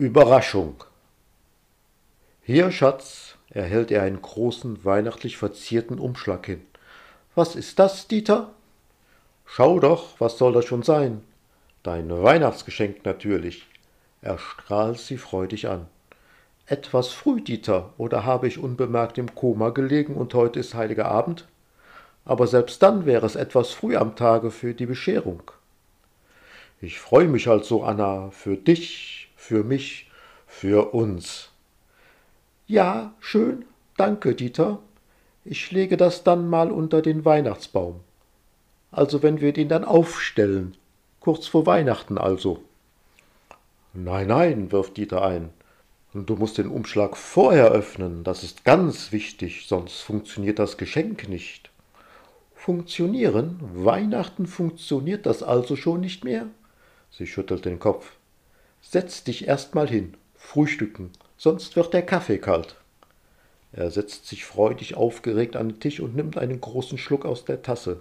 Überraschung. Hier, Schatz, erhält er einen großen, weihnachtlich verzierten Umschlag hin. Was ist das, Dieter? Schau doch, was soll das schon sein? Dein Weihnachtsgeschenk natürlich. Er strahlt sie freudig an. Etwas früh, Dieter, oder habe ich unbemerkt im Koma gelegen und heute ist heiliger Abend? Aber selbst dann wäre es etwas früh am Tage für die Bescherung. Ich freue mich also, Anna, für dich, für mich, für uns. Ja, schön, danke, Dieter. Ich lege das dann mal unter den Weihnachtsbaum. Also wenn wir den dann aufstellen, kurz vor Weihnachten also. Nein, nein, wirft Dieter ein. Du musst den Umschlag vorher öffnen, das ist ganz wichtig, sonst funktioniert das Geschenk nicht. Funktionieren? Weihnachten funktioniert das also schon nicht mehr? Sie schüttelt den Kopf. Setz dich erst mal hin, frühstücken, sonst wird der Kaffee kalt. Er setzt sich freudig aufgeregt an den Tisch und nimmt einen großen Schluck aus der Tasse.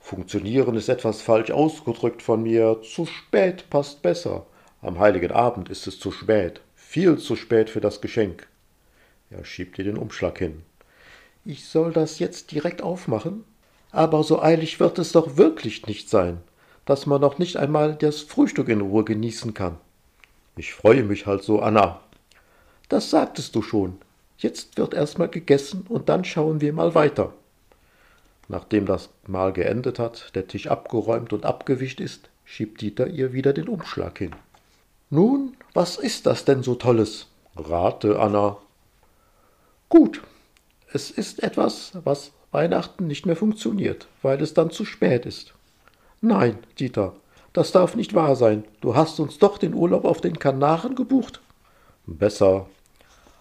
Funktionieren ist etwas falsch ausgedrückt von mir. Zu spät passt besser. Am heiligen Abend ist es zu spät. Viel zu spät für das Geschenk. Er schiebt ihr den Umschlag hin. Ich soll das jetzt direkt aufmachen? Aber so eilig wird es doch wirklich nicht sein dass man noch nicht einmal das Frühstück in Ruhe genießen kann. Ich freue mich halt so, Anna. Das sagtest du schon. Jetzt wird erstmal gegessen und dann schauen wir mal weiter. Nachdem das Mahl geendet hat, der Tisch abgeräumt und abgewischt ist, schiebt Dieter ihr wieder den Umschlag hin. Nun, was ist das denn so Tolles? Rate, Anna. Gut, es ist etwas, was Weihnachten nicht mehr funktioniert, weil es dann zu spät ist. Nein, Dieter, das darf nicht wahr sein. Du hast uns doch den Urlaub auf den Kanaren gebucht. Besser.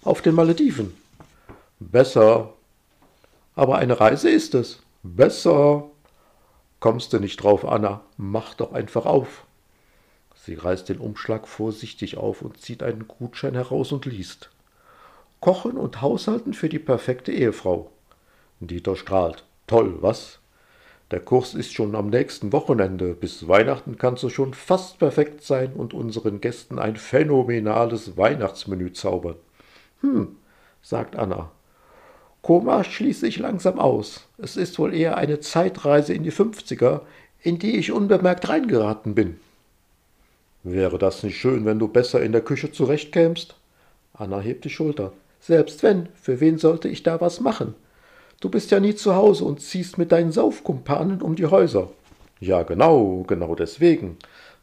Auf den Malediven. Besser. Aber eine Reise ist es. Besser. Kommst du nicht drauf, Anna? Mach doch einfach auf. Sie reißt den Umschlag vorsichtig auf und zieht einen Gutschein heraus und liest. Kochen und Haushalten für die perfekte Ehefrau. Dieter strahlt. Toll, was? Der Kurs ist schon am nächsten Wochenende. Bis Weihnachten kannst du schon fast perfekt sein und unseren Gästen ein phänomenales Weihnachtsmenü zaubern. Hm, sagt Anna. Koma schließe ich langsam aus. Es ist wohl eher eine Zeitreise in die Fünfziger, in die ich unbemerkt reingeraten bin. Wäre das nicht schön, wenn du besser in der Küche zurechtkämst? Anna hebt die Schulter. Selbst wenn, für wen sollte ich da was machen? Du bist ja nie zu Hause und ziehst mit deinen Saufkumpanen um die Häuser. Ja, genau, genau deswegen.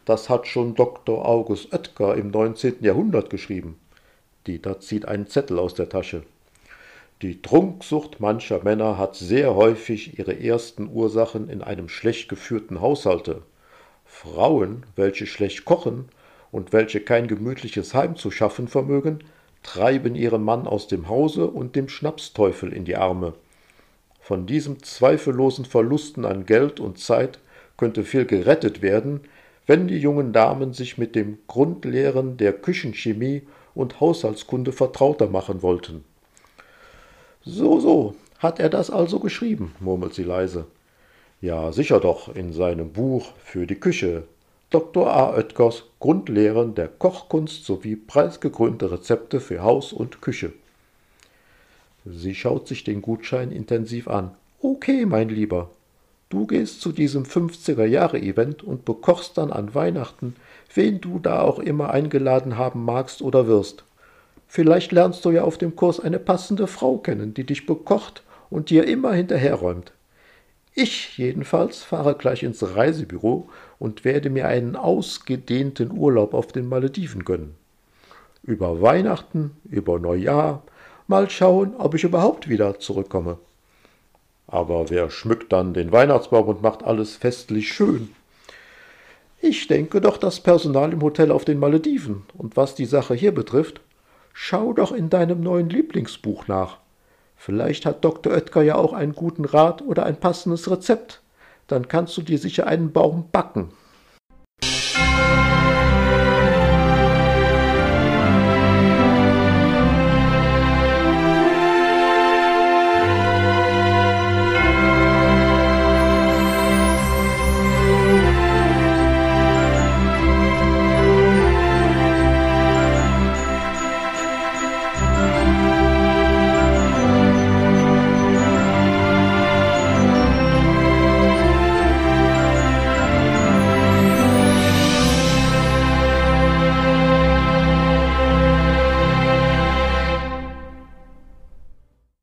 Das hat schon Dr. August Oetker im 19. Jahrhundert geschrieben. Dieter zieht einen Zettel aus der Tasche. Die Trunksucht mancher Männer hat sehr häufig ihre ersten Ursachen in einem schlecht geführten Haushalte. Frauen, welche schlecht kochen und welche kein gemütliches Heim zu schaffen vermögen, treiben ihren Mann aus dem Hause und dem Schnapsteufel in die Arme. Von diesen zweifellosen Verlusten an Geld und Zeit könnte viel gerettet werden, wenn die jungen Damen sich mit den Grundlehren der Küchenchemie und Haushaltskunde vertrauter machen wollten. So, so, hat er das also geschrieben, murmelt sie leise. Ja, sicher doch, in seinem Buch für die Küche. Dr. A. Oetkers Grundlehren der Kochkunst sowie preisgekrönte Rezepte für Haus und Küche. Sie schaut sich den Gutschein intensiv an. Okay, mein Lieber. Du gehst zu diesem 50er-Jahre-Event und bekochst dann an Weihnachten, wen du da auch immer eingeladen haben magst oder wirst. Vielleicht lernst du ja auf dem Kurs eine passende Frau kennen, die dich bekocht und dir immer hinterherräumt. Ich jedenfalls fahre gleich ins Reisebüro und werde mir einen ausgedehnten Urlaub auf den Malediven gönnen. Über Weihnachten, über Neujahr, Mal schauen, ob ich überhaupt wieder zurückkomme. Aber wer schmückt dann den Weihnachtsbaum und macht alles festlich schön? Ich denke doch das Personal im Hotel auf den Malediven. Und was die Sache hier betrifft, schau doch in deinem neuen Lieblingsbuch nach. Vielleicht hat Dr. Oetker ja auch einen guten Rat oder ein passendes Rezept. Dann kannst du dir sicher einen Baum backen.